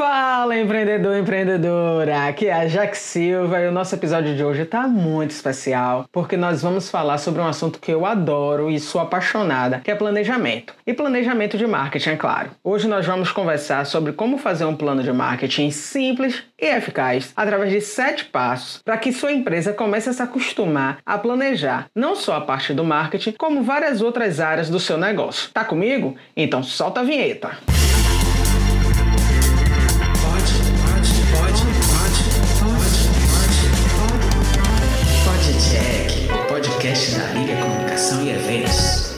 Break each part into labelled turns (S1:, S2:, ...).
S1: Fala, empreendedor, empreendedora! Aqui é a Jack Silva e o nosso episódio de hoje está muito especial porque nós vamos falar sobre um assunto que eu adoro e sou apaixonada, que é planejamento. E planejamento de marketing, é claro. Hoje nós vamos conversar sobre como fazer um plano de marketing simples e eficaz através de sete passos para que sua empresa comece a se acostumar a planejar não só a parte do marketing, como várias outras áreas do seu negócio. Tá comigo? Então solta a vinheta!
S2: Podcast da Liga Comunicação e Eventos.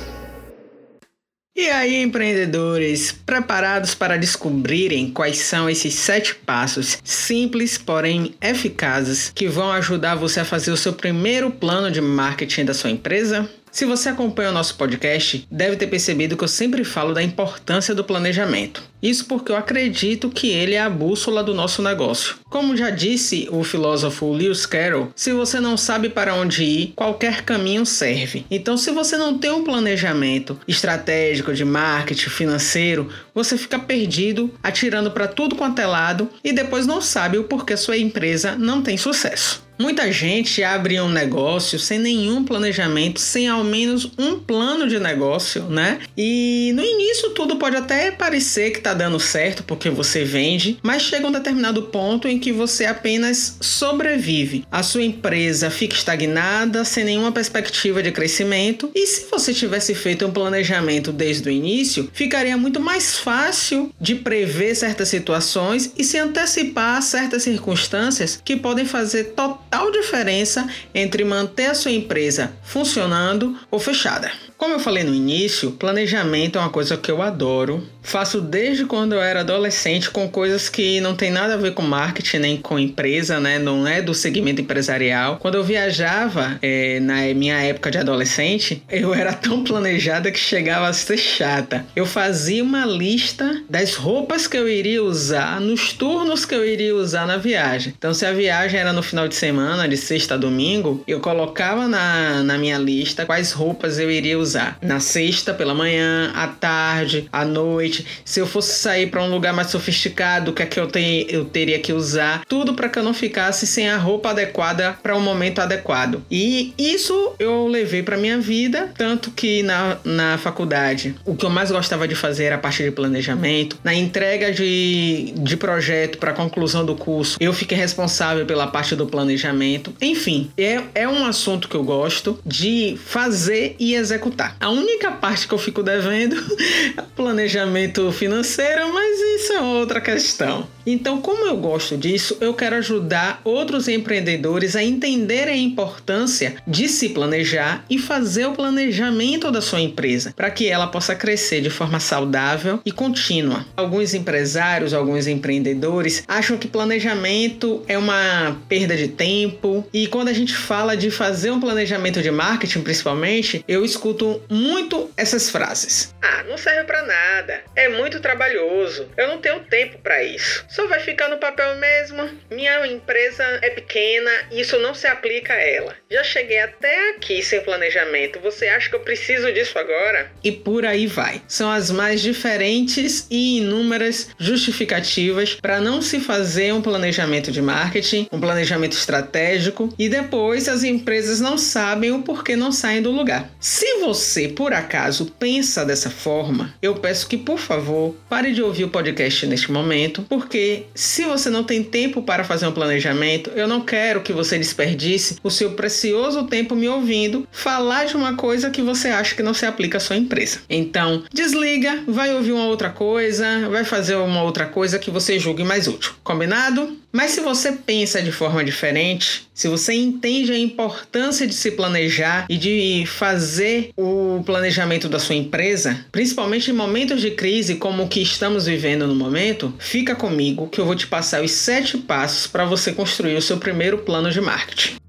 S1: E aí, empreendedores, preparados para descobrirem quais são esses sete passos simples, porém eficazes, que vão ajudar você a fazer o seu primeiro plano de marketing da sua empresa? Se você acompanha o nosso podcast, deve ter percebido que eu sempre falo da importância do planejamento. Isso porque eu acredito que ele é a bússola do nosso negócio. Como já disse o filósofo Lewis Carroll, se você não sabe para onde ir, qualquer caminho serve. Então, se você não tem um planejamento estratégico de marketing financeiro, você fica perdido, atirando para tudo quanto é lado e depois não sabe o porquê sua empresa não tem sucesso. Muita gente abre um negócio sem nenhum planejamento, sem ao menos um plano de negócio, né? E no início tudo pode até parecer que tá dando certo porque você vende, mas chega um determinado ponto em que você apenas sobrevive. A sua empresa fica estagnada, sem nenhuma perspectiva de crescimento. E se você tivesse feito um planejamento desde o início, ficaria muito mais fácil de prever certas situações e se antecipar a certas circunstâncias que podem fazer total total diferença entre manter a sua empresa funcionando ou fechada. Como eu falei no início, planejamento é uma coisa que eu adoro. Faço desde quando eu era adolescente com coisas que não tem nada a ver com marketing nem com empresa, né? Não é do segmento empresarial. Quando eu viajava é, na minha época de adolescente, eu era tão planejada que chegava a ser chata. Eu fazia uma lista das roupas que eu iria usar nos turnos que eu iria usar na viagem. Então, se a viagem era no final de semana, de sexta a domingo, eu colocava na, na minha lista quais roupas eu iria usar usar na sexta pela manhã, à tarde, à noite. Se eu fosse sair para um lugar mais sofisticado, o que é que eu, tenho, eu teria que usar? Tudo para que eu não ficasse sem a roupa adequada para o um momento adequado. E isso eu levei para minha vida, tanto que na, na faculdade o que eu mais gostava de fazer era a parte de planejamento. Na entrega de, de projeto para conclusão do curso, eu fiquei responsável pela parte do planejamento. Enfim, é, é um assunto que eu gosto de fazer e executar. A única parte que eu fico devendo é o planejamento financeiro, mas isso é outra questão. Então, como eu gosto disso, eu quero ajudar outros empreendedores a entenderem a importância de se planejar e fazer o planejamento da sua empresa para que ela possa crescer de forma saudável e contínua. Alguns empresários, alguns empreendedores acham que planejamento é uma perda de tempo e quando a gente fala de fazer um planejamento de marketing, principalmente, eu escuto muito essas frases. Ah, não serve para nada. É muito trabalhoso. Eu não tenho tempo para isso só vai ficar no papel mesmo. Minha empresa é pequena, isso não se aplica a ela. Já cheguei até aqui sem planejamento. Você acha que eu preciso disso agora? E por aí vai. São as mais diferentes e inúmeras justificativas para não se fazer um planejamento de marketing, um planejamento estratégico e depois as empresas não sabem o porquê não saem do lugar. Se você por acaso pensa dessa forma, eu peço que por favor pare de ouvir o podcast neste momento, porque se você não tem tempo para fazer um planejamento, eu não quero que você desperdice o seu precioso tempo me ouvindo falar de uma coisa que você acha que não se aplica à sua empresa. Então, desliga, vai ouvir uma outra coisa, vai fazer uma outra coisa que você julgue mais útil. Combinado? Mas se você pensa de forma diferente, se você entende a importância de se planejar e de fazer o planejamento da sua empresa, principalmente em momentos de crise como o que estamos vivendo no momento, fica comigo que eu vou te passar os sete passos para você construir o seu primeiro plano de marketing.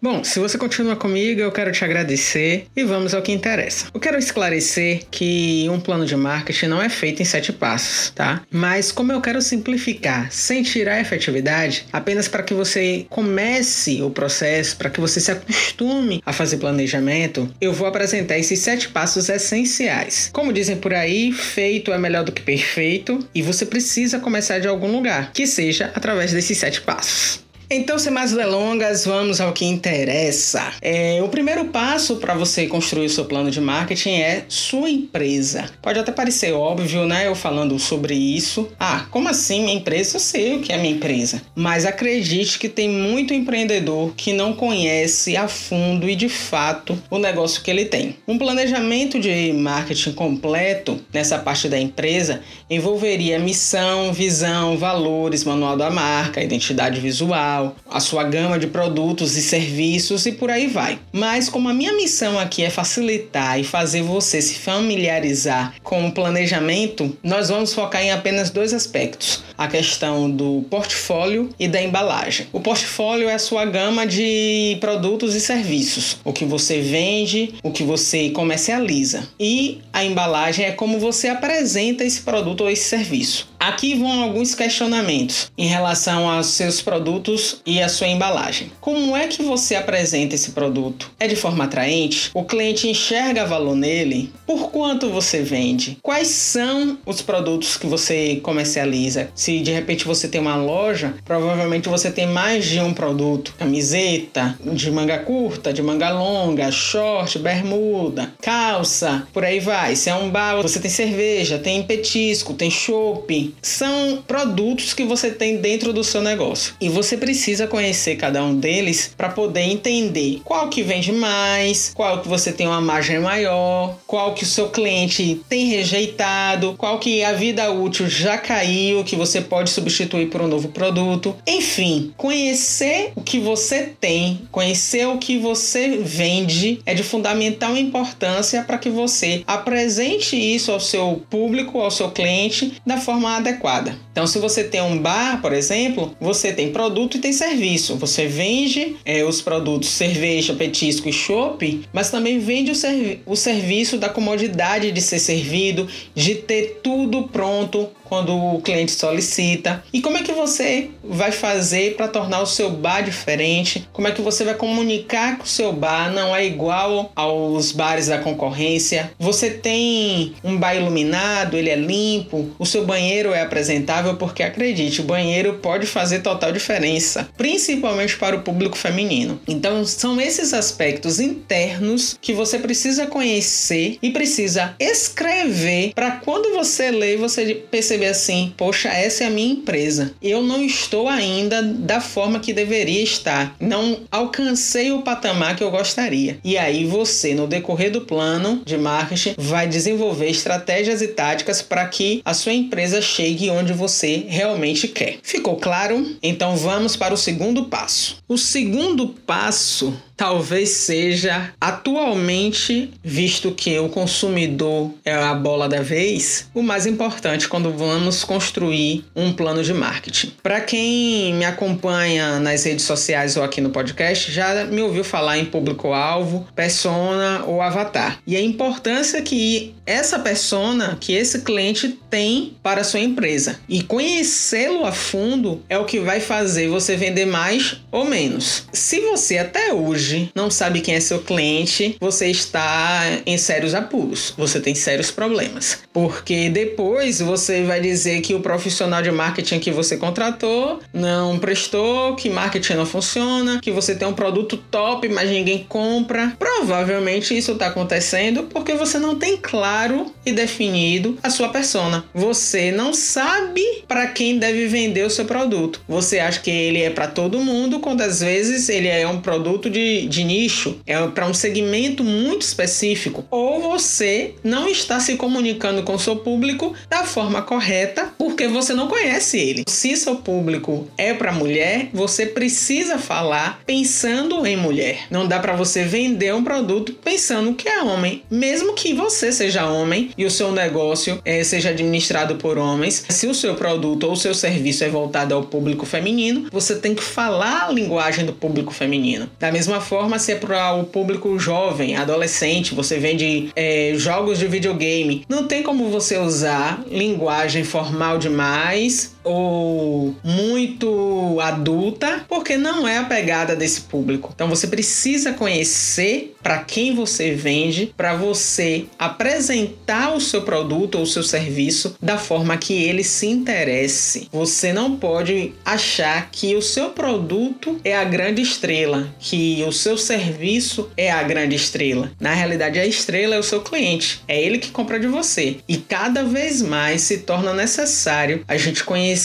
S1: Bom, se você continua comigo, eu quero te agradecer e vamos ao que interessa. Eu quero esclarecer que um plano de marketing não é feito em sete passos, tá? Mas como eu quero simplificar sem tirar a efetividade, apenas para que você comece o processo, para que você se acostume a fazer planejamento, eu vou apresentar esses sete passos essenciais. Como dizem por aí, feito é melhor do que perfeito e você precisa começar de algum lugar, que seja através desses sete passos. Então, sem mais delongas, vamos ao que interessa. É, o primeiro passo para você construir o seu plano de marketing é sua empresa. Pode até parecer óbvio, né? Eu falando sobre isso. Ah, como assim minha empresa? Eu sei o que é minha empresa. Mas acredite que tem muito empreendedor que não conhece a fundo e de fato o negócio que ele tem. Um planejamento de marketing completo nessa parte da empresa envolveria missão, visão, valores, manual da marca, identidade visual a sua gama de produtos e serviços e por aí vai. Mas como a minha missão aqui é facilitar e fazer você se familiarizar com o planejamento, nós vamos focar em apenas dois aspectos: a questão do portfólio e da embalagem. O portfólio é a sua gama de produtos e serviços, o que você vende, o que você comercializa. E a embalagem é como você apresenta esse produto ou esse serviço. Aqui vão alguns questionamentos em relação aos seus produtos e a sua embalagem. Como é que você apresenta esse produto? É de forma atraente? O cliente enxerga valor nele? Por quanto você vende? Quais são os produtos que você comercializa? Se de repente você tem uma loja, provavelmente você tem mais de um produto: camiseta de manga curta, de manga longa, short, bermuda, calça, por aí vai. Se é um bar, você tem cerveja, tem petisco, tem chopp, são produtos que você tem dentro do seu negócio. E você precisa conhecer cada um deles para poder entender qual que vende mais, qual que você tem uma margem maior, qual que o seu cliente tem rejeitado, qual que a vida útil já caiu, que você pode substituir por um novo produto. Enfim, conhecer o que você tem, conhecer o que você vende é de fundamental importância para que você apresente isso ao seu público, ao seu cliente da forma adequada. Então, se você tem um bar, por exemplo, você tem produto e tem serviço. Você vende é, os produtos cerveja, petisco e chopp, mas também vende o, servi o serviço da comodidade de ser servido, de ter tudo pronto quando o cliente solicita. E como é que você vai fazer para tornar o seu bar diferente? Como é que você vai comunicar que o seu bar não é igual aos bares da concorrência? Você tem um bar iluminado, ele é limpo, o seu banheiro é apresentável, porque acredite, o banheiro pode fazer total diferença, principalmente para o público feminino. Então, são esses aspectos internos que você precisa conhecer e precisa escrever para quando você ler, você perceber assim: poxa, essa é a minha empresa. Eu não estou ainda da forma que deveria estar. Não alcancei o patamar que eu gostaria. E aí você, no decorrer do plano de marketing, vai desenvolver estratégias e táticas para que a sua empresa chegue onde você realmente quer. Ficou claro? Então vamos para o segundo passo. O segundo passo talvez seja atualmente, visto que o consumidor é a bola da vez, o mais importante quando vamos construir um plano de marketing. Para quem me acompanha nas redes sociais ou aqui no podcast, já me ouviu falar em público-alvo, persona ou avatar. E a importância que essa persona, que esse cliente tem para a sua empresa. E conhecê-lo a fundo é o que vai fazer você vender mais ou menos. Se você até hoje hoje não sabe quem é seu cliente, você está em sérios apuros, você tem sérios problemas. Porque depois você vai dizer que o profissional de marketing que você contratou não prestou, que marketing não funciona, que você tem um produto top, mas ninguém compra. Provavelmente isso está acontecendo porque você não tem claro e definido a sua persona. Você não sabe para quem deve vender o seu produto. Você acha que ele é para todo mundo, quando às vezes ele é um produto de de, nicho, é para um segmento muito específico, ou você não está se comunicando com o seu público da forma correta porque você não conhece ele. Se seu público é para mulher, você precisa falar pensando em mulher. Não dá para você vender um produto pensando que é homem, mesmo que você seja homem e o seu negócio é, seja administrado por homens. Se o seu produto ou o seu serviço é voltado ao público feminino, você tem que falar a linguagem do público feminino. Da mesma forma, se é para o público jovem, adolescente, você vende é, jogos de videogame, não tem como você usar linguagem formal demais ou muito adulta, porque não é a pegada desse público. Então você precisa conhecer para quem você vende, para você apresentar o seu produto ou o seu serviço da forma que ele se interesse. Você não pode achar que o seu produto é a grande estrela, que o seu serviço é a grande estrela. Na realidade, a estrela é o seu cliente, é ele que compra de você. E cada vez mais se torna necessário a gente conhecer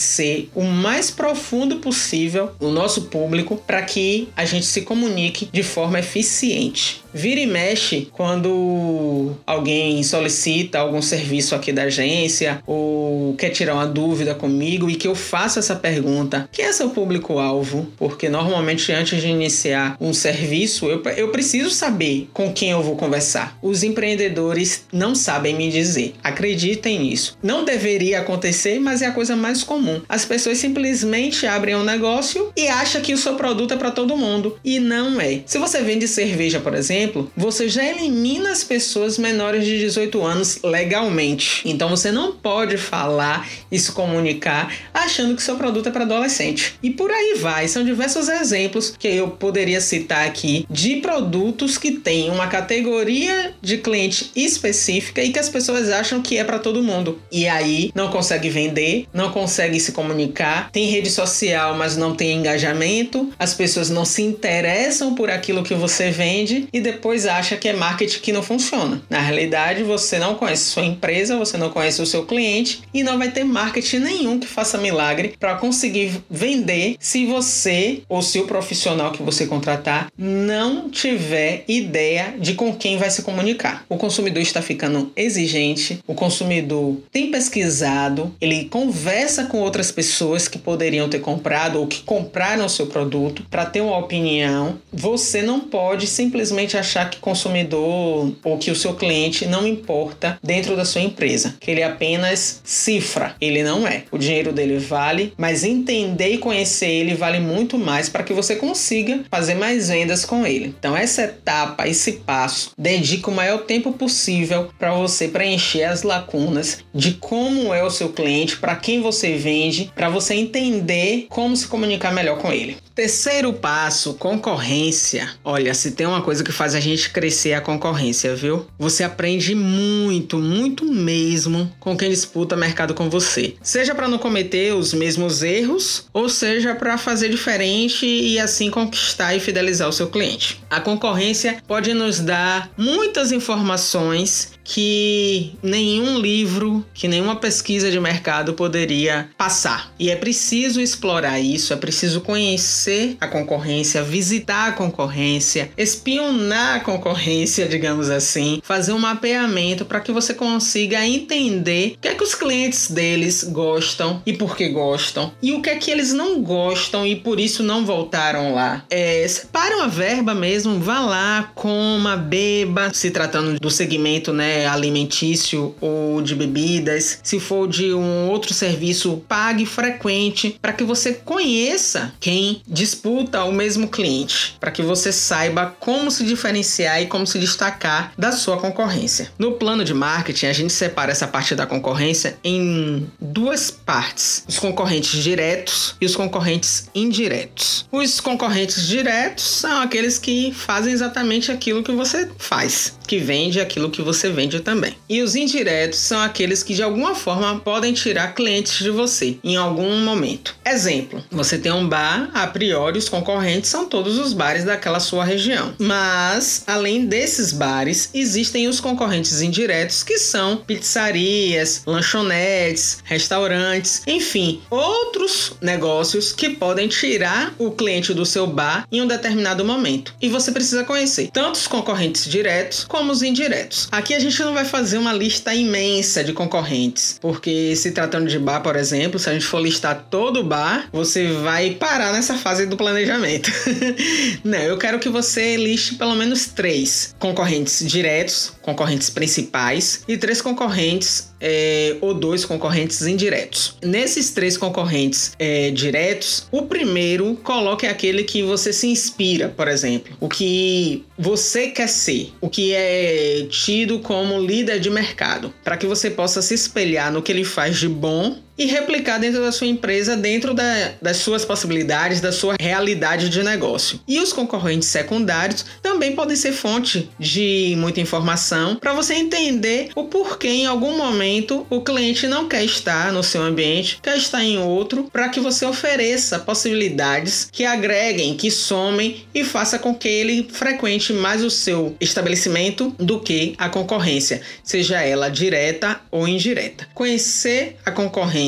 S1: o mais profundo possível o nosso público para que a gente se comunique de forma eficiente. Vira e mexe quando alguém solicita algum serviço aqui da agência ou quer tirar uma dúvida comigo e que eu faça essa pergunta: quem é seu público-alvo? Porque normalmente antes de iniciar um serviço, eu, eu preciso saber com quem eu vou conversar. Os empreendedores não sabem me dizer. Acreditem nisso. Não deveria acontecer, mas é a coisa mais comum. As pessoas simplesmente abrem um negócio e acham que o seu produto é para todo mundo e não é. Se você vende cerveja, por exemplo, exemplo, você já elimina as pessoas menores de 18 anos legalmente. Então você não pode falar e se comunicar achando que seu produto é para adolescente. E por aí vai. São diversos exemplos que eu poderia citar aqui de produtos que têm uma categoria de cliente específica e que as pessoas acham que é para todo mundo. E aí não consegue vender, não consegue se comunicar, tem rede social, mas não tem engajamento, as pessoas não se interessam por aquilo que você vende e depois acha que é marketing que não funciona. Na realidade, você não conhece sua empresa, você não conhece o seu cliente e não vai ter marketing nenhum que faça milagre para conseguir vender se você ou se o profissional que você contratar não tiver ideia de com quem vai se comunicar. O consumidor está ficando exigente, o consumidor tem pesquisado, ele conversa com outras pessoas que poderiam ter comprado ou que compraram o seu produto para ter uma opinião. Você não pode simplesmente achar que consumidor ou que o seu cliente não importa dentro da sua empresa, que ele apenas cifra. Ele não é. O dinheiro dele vale, mas entender e conhecer ele vale muito mais para que você consiga fazer mais vendas com ele. Então essa etapa, esse passo, dedica o maior tempo possível para você preencher as lacunas de como é o seu cliente, para quem você vende, para você entender como se comunicar melhor com ele. Terceiro passo, concorrência. Olha, se tem uma coisa que faz a gente crescer é a concorrência, viu? Você aprende muito, muito mesmo com quem disputa mercado com você. Seja para não cometer os mesmos erros, ou seja para fazer diferente e assim conquistar e fidelizar o seu cliente. A concorrência pode nos dar muitas informações que nenhum livro, que nenhuma pesquisa de mercado poderia passar. E é preciso explorar isso, é preciso conhecer a concorrência, visitar a concorrência, espionar a concorrência, digamos assim, fazer um mapeamento para que você consiga entender o que é que os clientes deles gostam e por que gostam, e o que é que eles não gostam e por isso não voltaram lá. É, separe uma verba mesmo, vá lá, coma, beba, se tratando do segmento, né? Alimentício ou de bebidas, se for de um outro serviço, pague frequente para que você conheça quem disputa o mesmo cliente, para que você saiba como se diferenciar e como se destacar da sua concorrência. No plano de marketing, a gente separa essa parte da concorrência em duas partes: os concorrentes diretos e os concorrentes indiretos. Os concorrentes diretos são aqueles que fazem exatamente aquilo que você faz, que vende aquilo que você vende também. E os indiretos são aqueles que de alguma forma podem tirar clientes de você em algum momento. Exemplo: você tem um bar, a priori os concorrentes são todos os bares daquela sua região. Mas, além desses bares, existem os concorrentes indiretos que são pizzarias, lanchonetes, restaurantes, enfim, outros negócios que podem tirar o cliente do seu bar em um determinado momento. E você precisa conhecer tanto os concorrentes diretos como os indiretos. Aqui a gente gente não vai fazer uma lista imensa de concorrentes, porque se tratando de bar, por exemplo, se a gente for listar todo o bar, você vai parar nessa fase do planejamento. não, eu quero que você liste pelo menos três concorrentes diretos, concorrentes principais e três concorrentes é, ou dois concorrentes indiretos. Nesses três concorrentes é, diretos, o primeiro coloque aquele que você se inspira, por exemplo, o que você quer ser, o que é tido como líder de mercado, para que você possa se espelhar no que ele faz de bom e replicar dentro da sua empresa, dentro da, das suas possibilidades, da sua realidade de negócio. E os concorrentes secundários também podem ser fonte de muita informação para você entender o porquê em algum momento o cliente não quer estar no seu ambiente, quer estar em outro, para que você ofereça possibilidades que agreguem, que somem e faça com que ele frequente mais o seu estabelecimento do que a concorrência, seja ela direta ou indireta. Conhecer a concorrência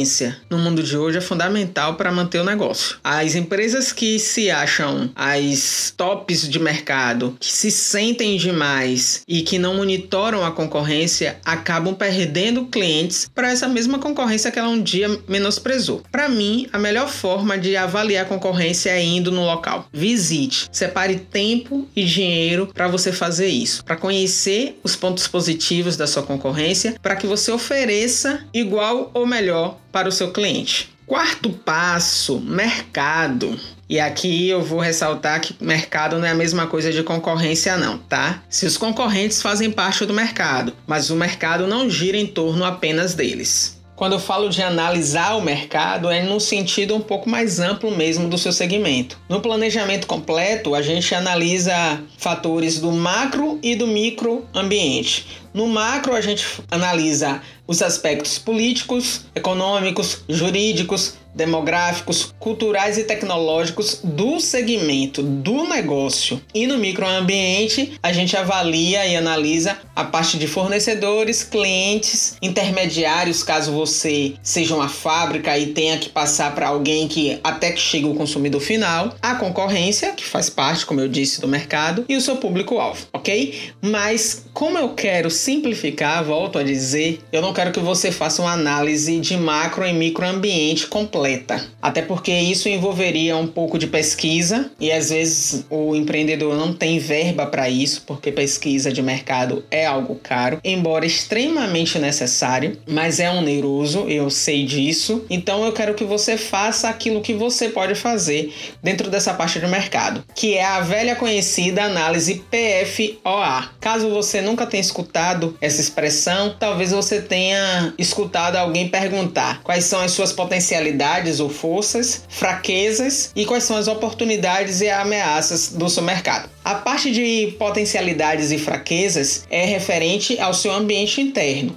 S1: no mundo de hoje é fundamental para manter o negócio. As empresas que se acham as tops de mercado, que se sentem demais e que não monitoram a concorrência, acabam perdendo clientes para essa mesma concorrência que ela um dia menosprezou. Para mim, a melhor forma de avaliar a concorrência é indo no local. Visite, separe tempo e dinheiro para você fazer isso, para conhecer os pontos positivos da sua concorrência, para que você ofereça igual ou melhor para o seu cliente. Quarto passo: mercado. E aqui eu vou ressaltar que mercado não é a mesma coisa de concorrência, não, tá? Se os concorrentes fazem parte do mercado, mas o mercado não gira em torno apenas deles. Quando eu falo de analisar o mercado, é num sentido um pouco mais amplo mesmo do seu segmento. No planejamento completo, a gente analisa fatores do macro e do micro ambiente. No macro, a gente analisa os aspectos políticos, econômicos, jurídicos, demográficos, culturais e tecnológicos do segmento do negócio. E no microambiente, a gente avalia e analisa a parte de fornecedores, clientes, intermediários, caso você seja uma fábrica e tenha que passar para alguém que até que chegue o consumidor final, a concorrência, que faz parte, como eu disse, do mercado, e o seu público-alvo, ok? Mas como eu quero simplificar, volto a dizer, eu não quero que você faça uma análise de macro e microambiente completa. Até porque isso envolveria um pouco de pesquisa e às vezes o empreendedor não tem verba para isso, porque pesquisa de mercado é algo caro, embora extremamente necessário, mas é oneroso, eu sei disso. Então eu quero que você faça aquilo que você pode fazer dentro dessa parte do mercado, que é a velha conhecida análise PFOA. Caso você nunca tenha escutado essa expressão, talvez você tenha escutado alguém perguntar quais são as suas potencialidades ou forças, fraquezas e quais são as oportunidades e ameaças do seu mercado. A parte de potencialidades e fraquezas é referente ao seu ambiente interno,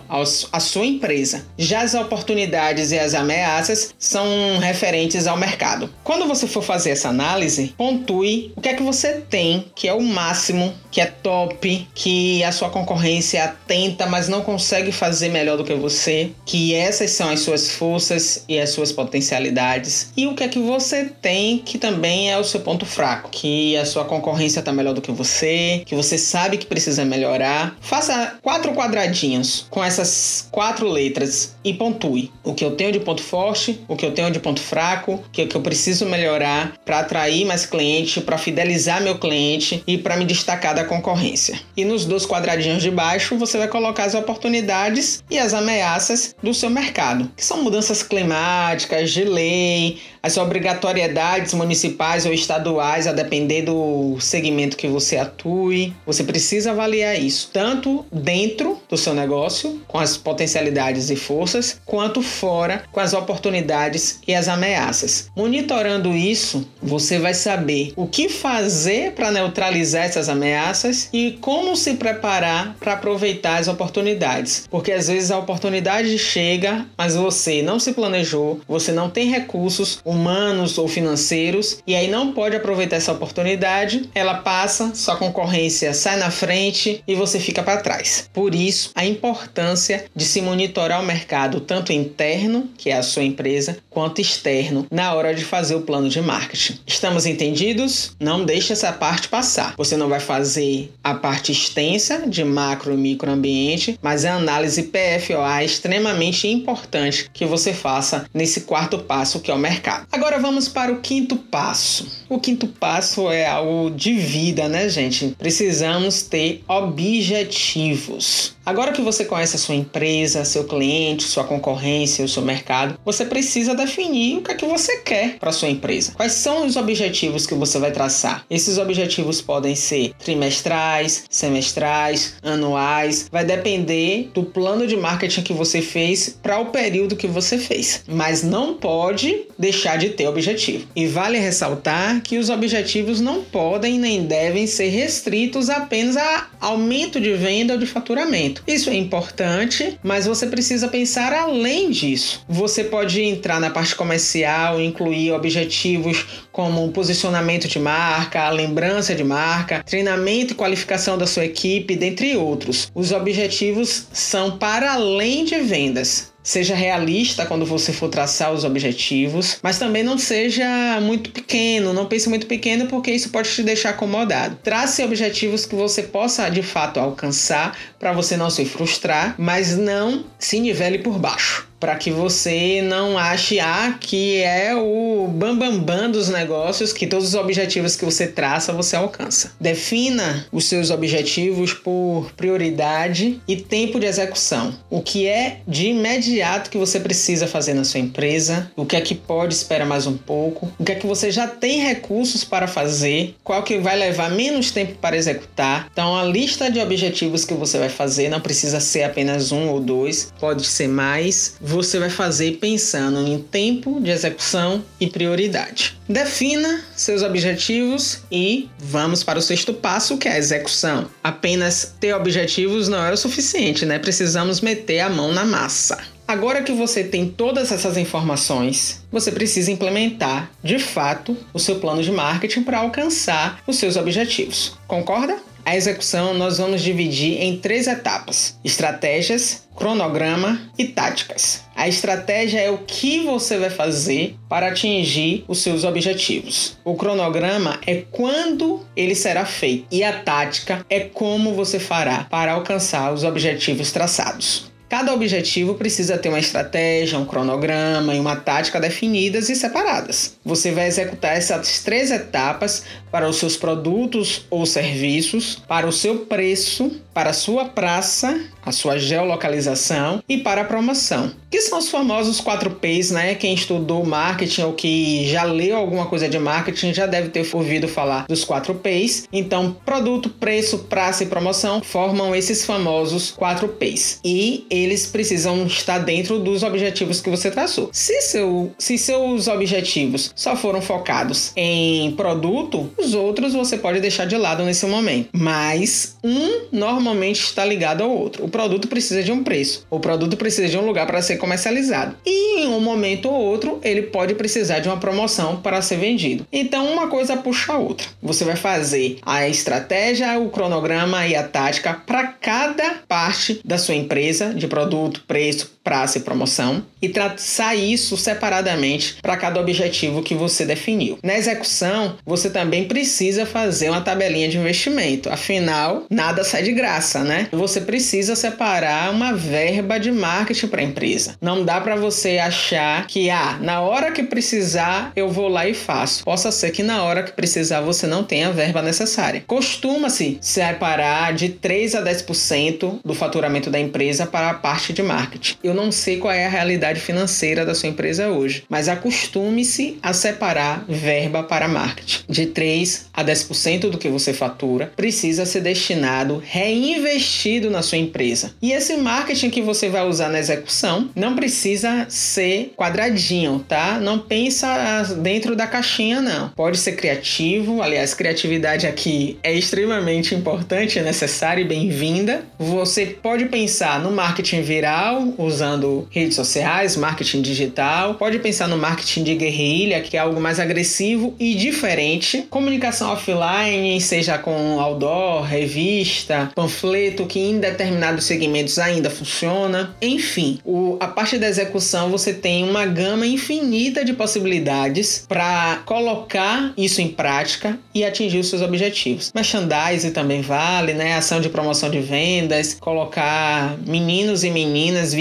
S1: à sua empresa. Já as oportunidades e as ameaças são referentes ao mercado. Quando você for fazer essa análise, pontue o que é que você tem que é o máximo, que é top, que a sua concorrência tenta, mas não consegue fazer melhor do que você, que essas são as suas forças e as suas potencialidades, e o que é que você tem que também é o seu ponto fraco, que a sua concorrência também melhor do que você, que você sabe que precisa melhorar. Faça quatro quadradinhos com essas quatro letras e pontue o que eu tenho de ponto forte, o que eu tenho de ponto fraco, o que eu preciso melhorar para atrair mais cliente, para fidelizar meu cliente e para me destacar da concorrência. E nos dois quadradinhos de baixo você vai colocar as oportunidades e as ameaças do seu mercado, que são mudanças climáticas, de lei, as obrigatoriedades municipais ou estaduais, a depender do segmento que você atue. Você precisa avaliar isso, tanto dentro do seu negócio, com as potencialidades e forças, quanto fora, com as oportunidades e as ameaças. Monitorando isso, você vai saber o que fazer para neutralizar essas ameaças e como se preparar para aproveitar as oportunidades. Porque às vezes a oportunidade chega, mas você não se planejou, você não tem recursos, o humanos ou financeiros e aí não pode aproveitar essa oportunidade, ela passa, sua concorrência sai na frente e você fica para trás. Por isso, a importância de se monitorar o mercado tanto interno, que é a sua empresa, quanto externo na hora de fazer o plano de marketing. Estamos entendidos? Não deixe essa parte passar. Você não vai fazer a parte extensa de macro e microambiente, mas a análise PFOA é extremamente importante que você faça nesse quarto passo que é o mercado. Agora vamos para o quinto passo. O quinto passo é algo de vida, né, gente? Precisamos ter objetivos. Agora que você conhece a sua empresa, seu cliente, sua concorrência, o seu mercado, você precisa definir o que é que você quer para sua empresa. Quais são os objetivos que você vai traçar? Esses objetivos podem ser trimestrais, semestrais, anuais, vai depender do plano de marketing que você fez para o período que você fez. Mas não pode deixar de ter objetivo. E vale ressaltar que os objetivos não podem nem devem ser restritos apenas a aumento de venda ou de faturamento. Isso é importante, mas você precisa pensar além disso. Você pode entrar na parte comercial, incluir objetivos como posicionamento de marca, lembrança de marca, treinamento e qualificação da sua equipe, dentre outros. Os objetivos são para além de vendas. Seja realista quando você for traçar os objetivos, mas também não seja muito pequeno, não pense muito pequeno porque isso pode te deixar acomodado. Trace objetivos que você possa de fato alcançar para você não se frustrar, mas não se nivele por baixo para que você não ache ah, que é o bambambam bam, bam dos negócios, que todos os objetivos que você traça você alcança. Defina os seus objetivos por prioridade e tempo de execução. O que é de imediato que você precisa fazer na sua empresa, o que é que pode esperar mais um pouco, o que é que você já tem recursos para fazer, qual que vai levar menos tempo para executar. Então a lista de objetivos que você vai fazer não precisa ser apenas um ou dois, pode ser mais você vai fazer pensando em tempo de execução e prioridade. Defina seus objetivos e vamos para o sexto passo, que é a execução. Apenas ter objetivos não é o suficiente, né? Precisamos meter a mão na massa. Agora que você tem todas essas informações, você precisa implementar de fato o seu plano de marketing para alcançar os seus objetivos. Concorda? A execução nós vamos dividir em três etapas: estratégias, cronograma e táticas. A estratégia é o que você vai fazer para atingir os seus objetivos. O cronograma é quando ele será feito e a tática é como você fará para alcançar os objetivos traçados. Cada objetivo precisa ter uma estratégia, um cronograma e uma tática definidas e separadas. Você vai executar essas três etapas para os seus produtos ou serviços, para o seu preço, para sua praça, a sua geolocalização e para a promoção. Que são os famosos 4 Ps, né? Quem estudou marketing ou que já leu alguma coisa de marketing já deve ter ouvido falar dos 4 Ps. Então, produto, preço, praça e promoção formam esses famosos 4 Ps. E eles precisam estar dentro dos objetivos que você traçou. Se, seu, se seus objetivos só foram focados em produto, os outros você pode deixar de lado nesse momento. Mas um normalmente está ligado ao outro. O produto precisa de um preço, o produto precisa de um lugar para ser comercializado. E em um momento ou outro, ele pode precisar de uma promoção para ser vendido. Então, uma coisa puxa a outra. Você vai fazer a estratégia, o cronograma e a tática para cada parte da sua empresa de produto, preço, praça e promoção e traçar isso separadamente para cada objetivo que você definiu. Na execução, você também precisa fazer uma tabelinha de investimento, afinal, nada sai de graça, né? Você precisa separar uma verba de marketing para a empresa. Não dá para você achar que ah, na hora que precisar eu vou lá e faço. Possa ser que na hora que precisar você não tenha a verba necessária. Costuma-se separar de 3 a 10% do faturamento da empresa para a parte de marketing. Eu não sei qual é a realidade financeira da sua empresa hoje, mas acostume-se a separar verba para marketing. De 3 a 10% do que você fatura precisa ser destinado, reinvestido na sua empresa. E esse marketing que você vai usar na execução não precisa ser quadradinho, tá? Não pensa dentro da caixinha, não. Pode ser criativo, aliás, criatividade aqui é extremamente importante, é necessária e bem-vinda. Você pode pensar no marketing viral, usando usando redes sociais, marketing digital. Pode pensar no marketing de guerrilha, que é algo mais agressivo e diferente. Comunicação offline, seja com outdoor, revista, panfleto, que em determinados segmentos ainda funciona. Enfim, o, a parte da execução você tem uma gama infinita de possibilidades para colocar isso em prática e atingir os seus objetivos. Merchandising também vale, né? Ação de promoção de vendas, colocar meninos e meninas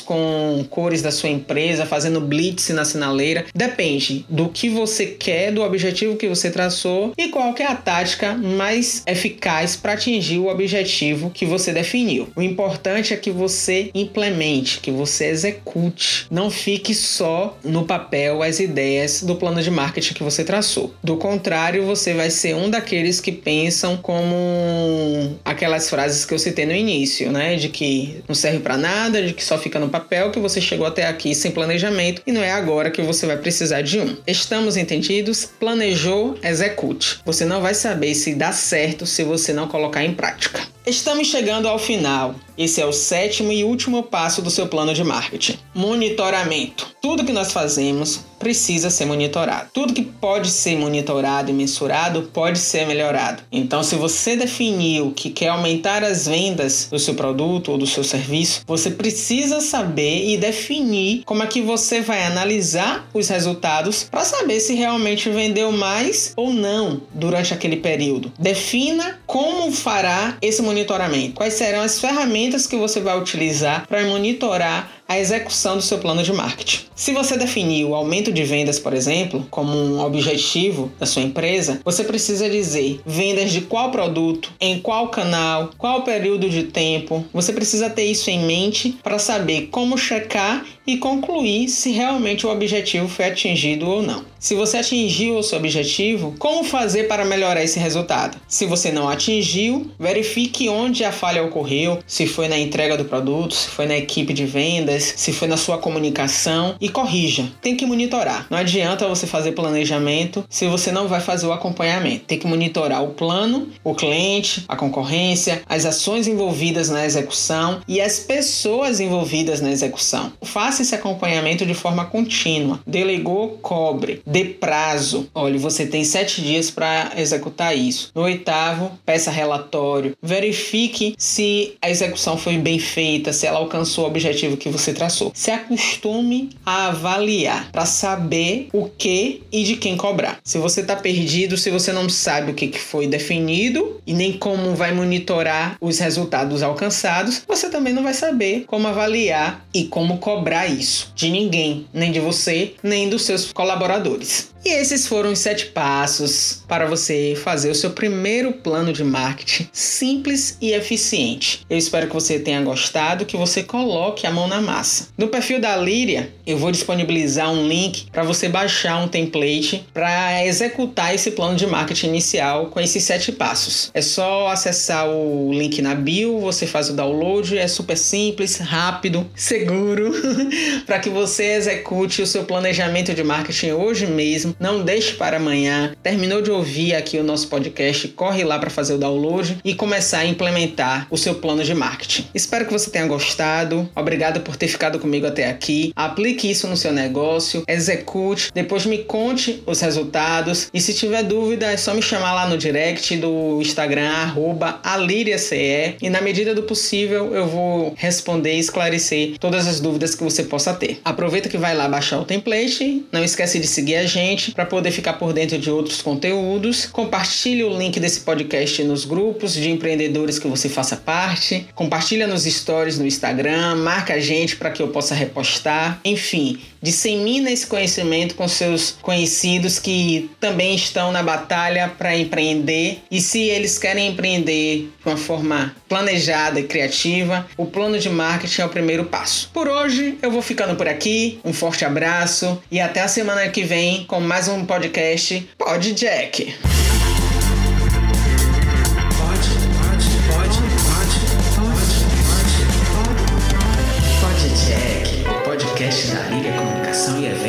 S1: com cores da sua empresa, fazendo blitz na sinaleira. Depende do que você quer, do objetivo que você traçou e qual é a tática mais eficaz para atingir o objetivo que você definiu. O importante é que você implemente, que você execute. Não fique só no papel as ideias do plano de marketing que você traçou. Do contrário, você vai ser um daqueles que pensam como aquelas frases que eu citei no início, né? De que não serve para nada, de que só fica no papel, que você chegou até aqui sem planejamento e não é agora que você vai precisar de um. Estamos entendidos? Planejou, execute. Você não vai saber se dá certo se você não colocar em prática. Estamos chegando ao final. Esse é o sétimo e último passo do seu plano de marketing: monitoramento. Tudo que nós fazemos precisa ser monitorado. Tudo que pode ser monitorado e mensurado pode ser melhorado. Então, se você definiu que quer aumentar as vendas do seu produto ou do seu serviço, você precisa saber e definir como é que você vai analisar os resultados para saber se realmente vendeu mais ou não durante aquele período. Defina como fará esse monitoramento. Quais serão as ferramentas que você vai utilizar para monitorar a execução do seu plano de marketing. Se você definir o aumento de vendas, por exemplo, como um objetivo da sua empresa, você precisa dizer vendas de qual produto, em qual canal, qual período de tempo. Você precisa ter isso em mente para saber como checar e concluir se realmente o objetivo foi atingido ou não. Se você atingiu o seu objetivo, como fazer para melhorar esse resultado? Se você não atingiu, verifique onde a falha ocorreu, se foi na entrega do produto, se foi na equipe de vendas, se foi na sua comunicação e corrija. Tem que monitorar. Não adianta você fazer planejamento se você não vai fazer o acompanhamento. Tem que monitorar o plano, o cliente, a concorrência, as ações envolvidas na execução e as pessoas envolvidas na execução. Faça faça esse acompanhamento de forma contínua. Delegou, cobre. Dê prazo. Olha, você tem sete dias para executar isso. No oitavo, peça relatório. Verifique se a execução foi bem feita, se ela alcançou o objetivo que você traçou. Se acostume a avaliar para saber o que e de quem cobrar. Se você está perdido, se você não sabe o que foi definido e nem como vai monitorar os resultados alcançados, você também não vai saber como avaliar e como cobrar isso de ninguém, nem de você, nem dos seus colaboradores. E esses foram os sete passos para você fazer o seu primeiro plano de marketing simples e eficiente. Eu espero que você tenha gostado, que você coloque a mão na massa. No perfil da Líria, eu vou disponibilizar um link para você baixar um template para executar esse plano de marketing inicial com esses sete passos. É só acessar o link na bio, você faz o download, é super simples, rápido, seguro, para que você execute o seu planejamento de marketing hoje mesmo. Não deixe para amanhã. Terminou de ouvir aqui o nosso podcast, corre lá para fazer o download e começar a implementar o seu plano de marketing. Espero que você tenha gostado. Obrigado por ter ficado comigo até aqui. Aplique isso no seu negócio, execute, depois me conte os resultados e se tiver dúvida é só me chamar lá no direct do Instagram @aliriace e na medida do possível eu vou responder e esclarecer todas as dúvidas que você possa ter. Aproveita que vai lá baixar o template, não esquece de seguir a gente para poder ficar por dentro de outros conteúdos. Compartilhe o link desse podcast nos grupos de empreendedores que você faça parte. Compartilha nos stories no Instagram, marca a gente para que eu possa repostar. Enfim, dissemina esse conhecimento com seus conhecidos que também estão na batalha para empreender. E se eles querem empreender de uma forma planejada e criativa, o plano de marketing é o primeiro passo. Por hoje eu vou ficando por aqui. Um forte abraço e até a semana que vem com mais um podcast Pod Jack. podcast da Liga así.